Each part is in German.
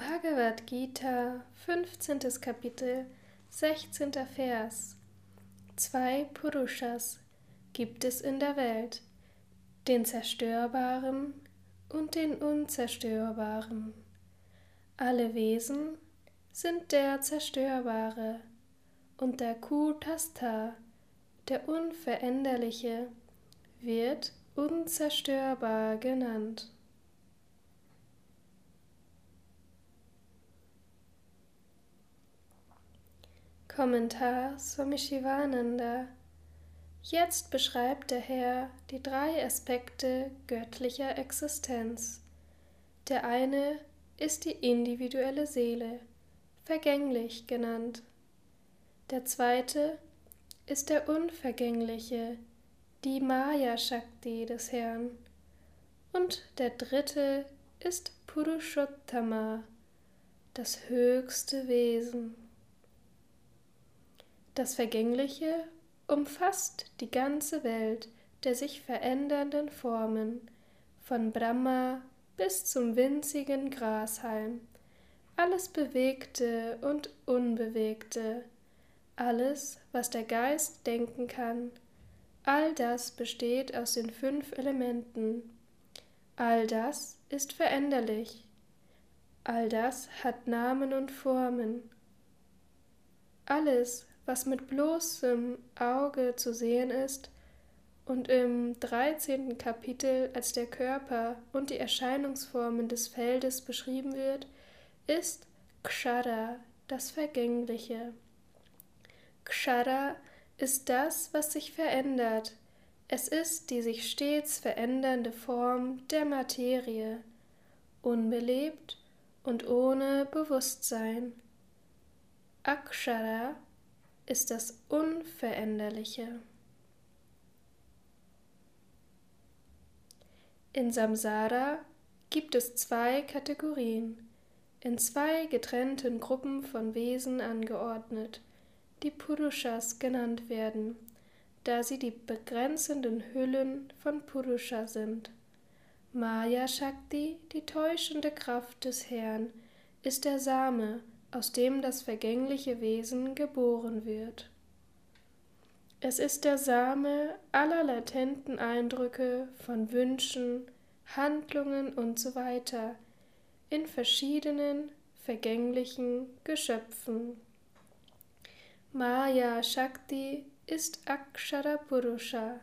Bhagavad Gita, 15. Kapitel, 16. Vers. Zwei Purushas gibt es in der Welt, den Zerstörbaren und den Unzerstörbaren. Alle Wesen sind der Zerstörbare und der Kutastha, der Unveränderliche, wird unzerstörbar genannt. Kommentar Swami Shivananda. Jetzt beschreibt der Herr die drei Aspekte göttlicher Existenz. Der eine ist die individuelle Seele, vergänglich genannt. Der zweite ist der unvergängliche, die Maya Shakti des Herrn. Und der dritte ist Purushottama, das höchste Wesen. Das Vergängliche umfasst die ganze Welt der sich verändernden Formen, von Brahma bis zum winzigen Grashalm, alles Bewegte und Unbewegte, alles, was der Geist denken kann, all das besteht aus den fünf Elementen, all das ist veränderlich, all das hat Namen und Formen, alles, was mit bloßem Auge zu sehen ist und im 13. Kapitel als der Körper und die Erscheinungsformen des Feldes beschrieben wird, ist Kshara, das Vergängliche. Kshara ist das, was sich verändert. Es ist die sich stets verändernde Form der Materie, unbelebt und ohne Bewusstsein. Akshara ist das Unveränderliche. In Samsara gibt es zwei Kategorien, in zwei getrennten Gruppen von Wesen angeordnet, die Purushas genannt werden, da sie die begrenzenden Hüllen von Purusha sind. Maya Shakti, die täuschende Kraft des Herrn, ist der Same, aus dem das vergängliche Wesen geboren wird. Es ist der Same aller latenten Eindrücke von Wünschen, Handlungen usw. So in verschiedenen vergänglichen Geschöpfen. Maya Shakti ist Akshara Purusha.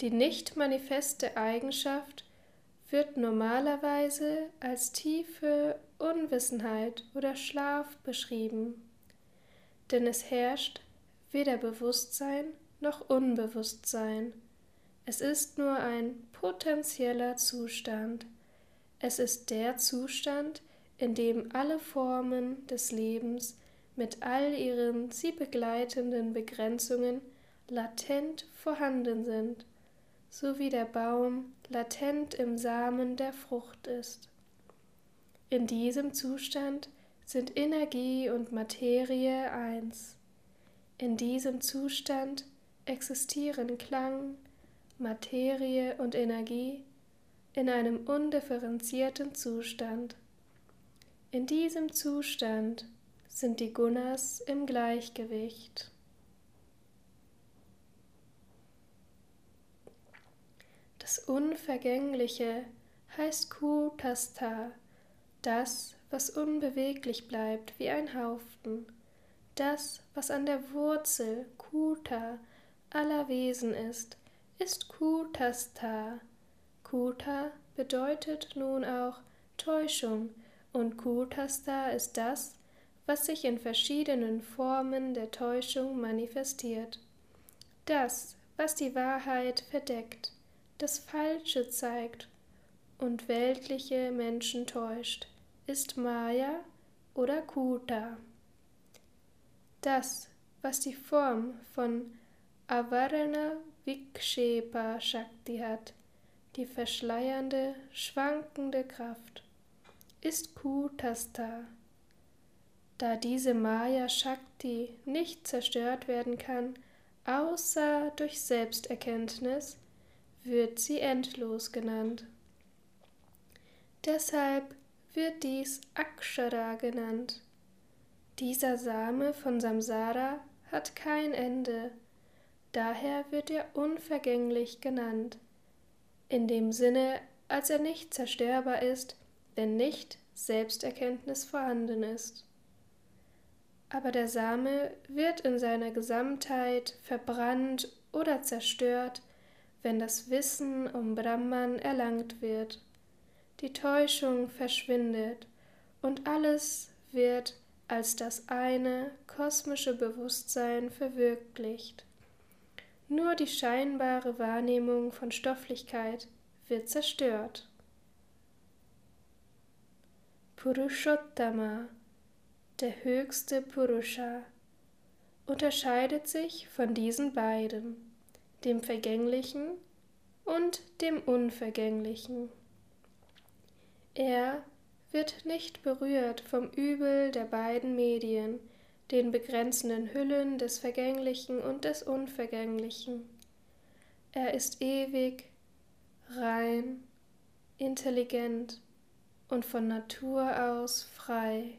Die nicht manifeste Eigenschaft wird normalerweise als tiefe Unwissenheit oder Schlaf beschrieben, denn es herrscht weder Bewusstsein noch Unbewusstsein. Es ist nur ein potenzieller Zustand. Es ist der Zustand, in dem alle Formen des Lebens mit all ihren sie begleitenden Begrenzungen latent vorhanden sind, so wie der Baum latent im Samen der Frucht ist. In diesem Zustand sind Energie und Materie eins. In diesem Zustand existieren Klang, Materie und Energie in einem undifferenzierten Zustand. In diesem Zustand sind die Gunas im Gleichgewicht. Das Unvergängliche heißt Kutastha, das, was unbeweglich bleibt wie ein Haufen, das, was an der Wurzel Kuta aller Wesen ist, ist Kutastha. Kuta bedeutet nun auch Täuschung und Kutastha ist das, was sich in verschiedenen Formen der Täuschung manifestiert. Das, was die Wahrheit verdeckt, das Falsche zeigt und weltliche Menschen täuscht, ist Maya oder Kuta. Das, was die Form von Avarana Vikshepa Shakti hat, die verschleiernde, schwankende Kraft, ist Kutastha. Da diese Maya Shakti nicht zerstört werden kann, außer durch Selbsterkenntnis, wird sie endlos genannt. Deshalb wird dies Akshara genannt. Dieser Same von Samsara hat kein Ende, daher wird er unvergänglich genannt, in dem Sinne, als er nicht zerstörbar ist, wenn nicht Selbsterkenntnis vorhanden ist. Aber der Same wird in seiner Gesamtheit verbrannt oder zerstört, wenn das Wissen um Brahman erlangt wird. Die Täuschung verschwindet und alles wird als das eine kosmische Bewusstsein verwirklicht. Nur die scheinbare Wahrnehmung von Stofflichkeit wird zerstört. Purushottama, der höchste Purusha, unterscheidet sich von diesen beiden, dem Vergänglichen und dem Unvergänglichen. Er wird nicht berührt vom Übel der beiden Medien, den begrenzenden Hüllen des Vergänglichen und des Unvergänglichen. Er ist ewig, rein, intelligent und von Natur aus frei.